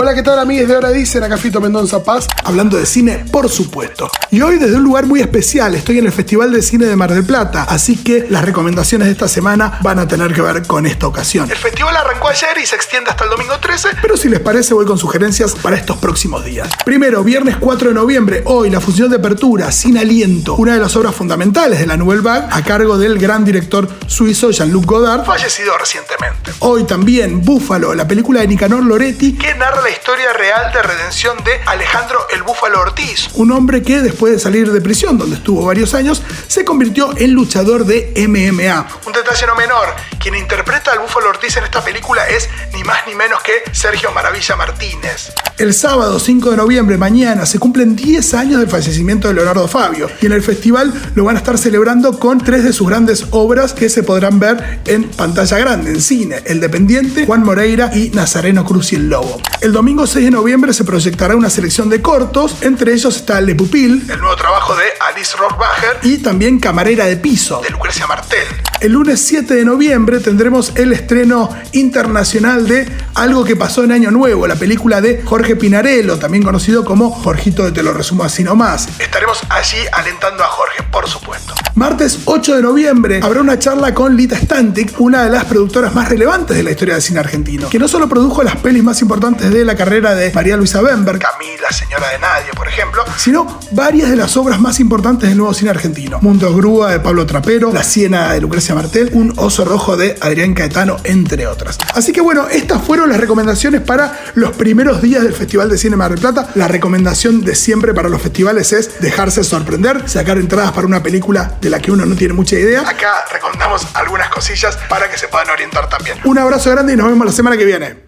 Hola, ¿qué tal amigos de Hora Dicen? Acá Fito Mendoza Paz, hablando de cine, por supuesto. Y hoy desde un lugar muy especial, estoy en el Festival de Cine de Mar del Plata, así que las recomendaciones de esta semana van a tener que ver con esta ocasión. El festival arrancó ayer y se extiende hasta el domingo 13, pero si les parece voy con sugerencias para estos próximos días. Primero, viernes 4 de noviembre, hoy la función de apertura, Sin Aliento, una de las obras fundamentales de la Nouvelle Vague, a cargo del gran director suizo Jean-Luc Godard, fallecido recientemente. Hoy también, Búfalo, la película de Nicanor Loretti, que narra la historia real de redención de Alejandro el Ortiz, un hombre que después de salir de prisión, donde estuvo varios años, se convirtió en luchador de MMA. Un detalle no menor, quien interpreta al Búfalo Ortiz en esta película es ni más ni menos que Sergio Maravilla Martínez. El sábado 5 de noviembre, mañana, se cumplen 10 años del fallecimiento de Leonardo Fabio y en el festival lo van a estar celebrando con tres de sus grandes obras que se podrán ver en pantalla grande, en cine, El Dependiente, Juan Moreira y Nazareno Cruz y el Lobo. El domingo 6 de noviembre se proyectará una selección de cortos, entre ellos está Le Pupil, el nuevo trabajo de Alice Rohrbacher, y también Camarera de Piso, de Lucrecia Martel. El lunes 7 de noviembre tendremos el estreno internacional de Algo que pasó en Año Nuevo, la película de Jorge Pinarello, también conocido como Jorgito de Te lo resumo así nomás. Estaremos allí alentando a Jorge, por supuesto. Martes 8 de noviembre habrá una charla con Lita Stantic, una de las productoras más relevantes de la historia del cine argentino, que no solo produjo las pelis más importantes de la carrera de María Luisa Bemberg, Camila, Señora de Nadie, por ejemplo, sino varias de las obras más importantes del nuevo cine argentino. Mundo Grúa de Pablo Trapero, La Siena de Lucrecia Martel, Un Oso Rojo de Adrián Caetano, entre otras. Así que bueno, estas fueron las recomendaciones para los primeros días del Festival de Cine Mar del Plata. La recomendación de siempre para los festivales es dejarse sorprender, sacar entradas para una película de la que uno no tiene mucha idea. Acá recomendamos algunas cosillas para que se puedan orientar también. Un abrazo grande y nos vemos la semana que viene.